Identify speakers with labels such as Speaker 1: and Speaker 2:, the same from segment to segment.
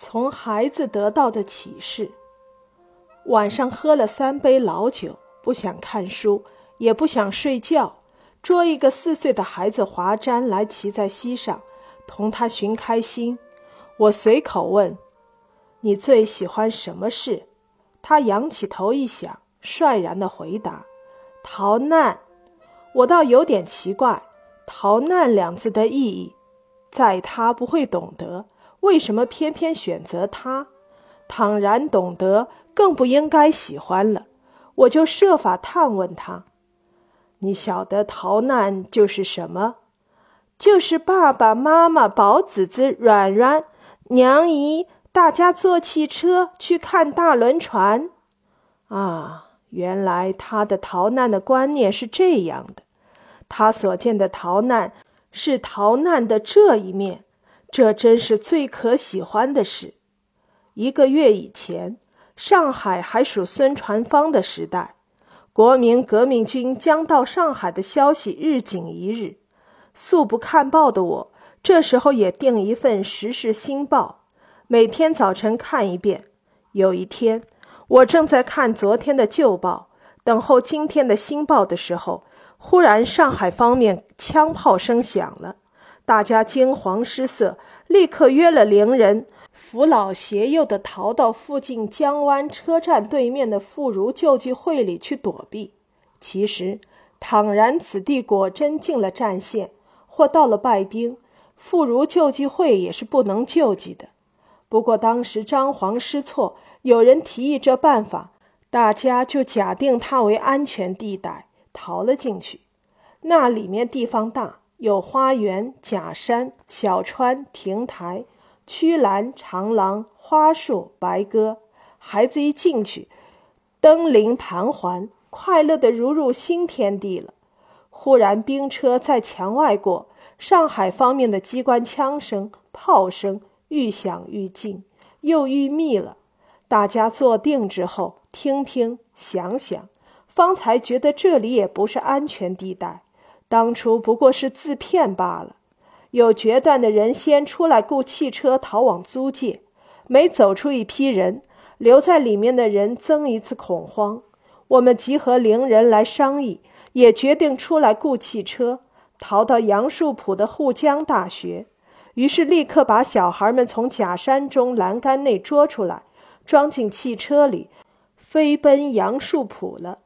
Speaker 1: 从孩子得到的启示。晚上喝了三杯老酒，不想看书，也不想睡觉，捉一个四岁的孩子华瞻来骑在膝上，同他寻开心。我随口问：“你最喜欢什么事？”他仰起头一想，率然的回答：“逃难。”我倒有点奇怪，“逃难”两字的意义，在他不会懂得，为什么偏偏选择他？倘然懂得，更不应该喜欢了。我就设法探问他：“你晓得逃难就是什么？就是爸爸妈妈、宝子子、软软、娘姨，大家坐汽车去看大轮船。”啊！原来他的逃难的观念是这样的，他所见的逃难是逃难的这一面，这真是最可喜欢的事。一个月以前，上海还属孙传芳的时代，国民革命军将到上海的消息日紧一日。素不看报的我，这时候也订一份《时事新报》，每天早晨看一遍。有一天。我正在看昨天的旧报，等候今天的新报的时候，忽然上海方面枪炮声响了，大家惊惶失色，立刻约了邻人，扶老携幼的逃到附近江湾车站对面的妇孺救济会里去躲避。其实，倘然此地果真进了战线，或到了败兵，妇孺救济会也是不能救济的。不过当时张皇失措。有人提议这办法，大家就假定它为安全地带，逃了进去。那里面地方大，有花园、假山、小川、亭台、曲栏、长廊、花树、白鸽。孩子一进去，登临盘桓，快乐的如入新天地了。忽然兵车在墙外过，上海方面的机关枪声、炮声愈响愈近，又愈密了。大家坐定之后，听听想想，方才觉得这里也不是安全地带，当初不过是自骗罢了。有决断的人先出来雇汽车逃往租界，每走出一批人，留在里面的人增一次恐慌。我们集合邻人来商议，也决定出来雇汽车逃到杨树浦的沪江大学。于是立刻把小孩们从假山中栏杆内捉出来。装进汽车里，飞奔杨树浦了。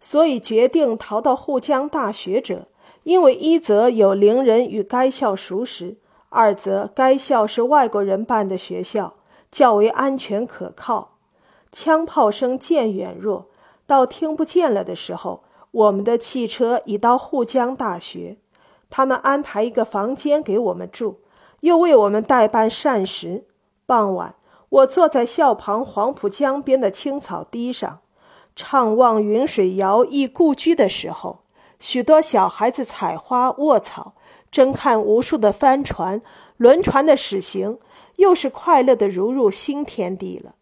Speaker 1: 所以决定逃到沪江大学者，因为一则有邻人与该校熟识，二则该校是外国人办的学校，较为安全可靠。枪炮声渐远弱，到听不见了的时候，我们的汽车已到沪江大学。他们安排一个房间给我们住，又为我们代办膳食。傍晚。我坐在校旁黄浦江边的青草堤上，怅望云水谣忆故居的时候，许多小孩子采花卧草，争看无数的帆船、轮船的驶行，又是快乐的如入新天地了。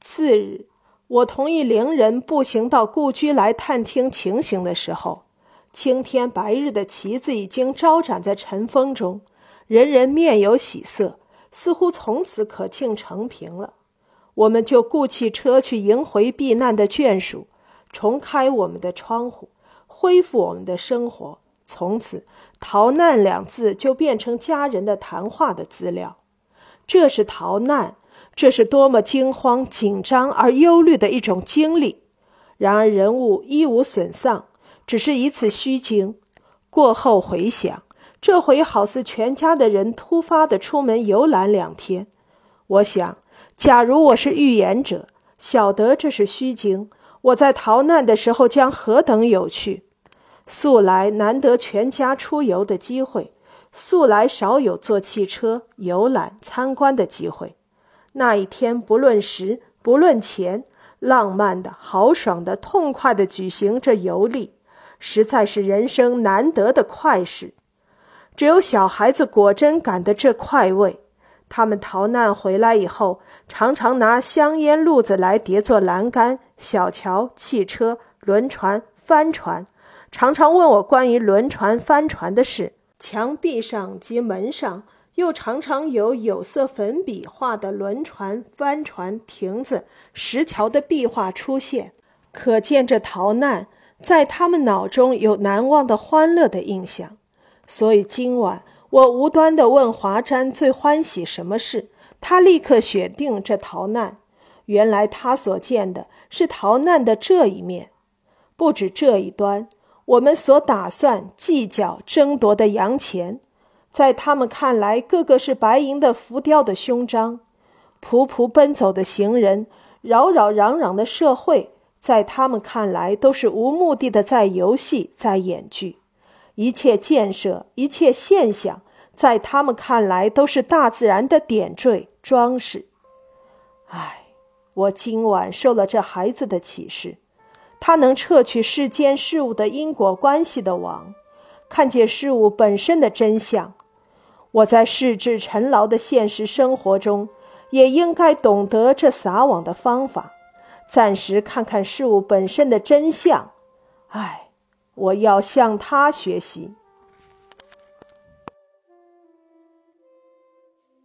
Speaker 1: 次日，我同意邻人步行到故居来探听情形的时候，青天白日的旗子已经招展在晨风中，人人面有喜色。似乎从此可庆成平了，我们就雇汽车去迎回避难的眷属，重开我们的窗户，恢复我们的生活。从此，逃难两字就变成家人的谈话的资料。这是逃难，这是多么惊慌、紧张而忧虑的一种经历。然而人物一无损丧，只是一次虚惊。过后回想。这回好似全家的人突发的出门游览两天，我想，假如我是预言者，晓得这是虚惊，我在逃难的时候将何等有趣！素来难得全家出游的机会，素来少有坐汽车游览参观的机会。那一天不论时不论钱，浪漫的、豪爽的、痛快的举行这游历，实在是人生难得的快事。只有小孩子果真感得这快慰。他们逃难回来以后，常常拿香烟路子来叠做栏杆、小桥、汽车、轮船、帆船，常常问我关于轮船、帆船的事。墙壁上及门上又常常有有色粉笔画的轮船、帆船、亭子、石桥的壁画出现，可见这逃难在他们脑中有难忘的欢乐的印象。所以今晚我无端地问华瞻最欢喜什么事，他立刻选定这逃难。原来他所见的是逃难的这一面，不止这一端。我们所打算计较争夺的洋钱，在他们看来，个个是白银的浮雕的胸章；仆仆奔走的行人，扰扰攘攘的社会，在他们看来都是无目的的在游戏，在演剧；一切建设，一切现象，在他们看来都是大自然的点缀装饰。唉，我今晚受了这孩子的启示。他能撤去世间事物的因果关系的网，看见事物本身的真相。我在世至尘劳的现实生活中，也应该懂得这撒网的方法，暂时看看事物本身的真相。唉，我要向他学习。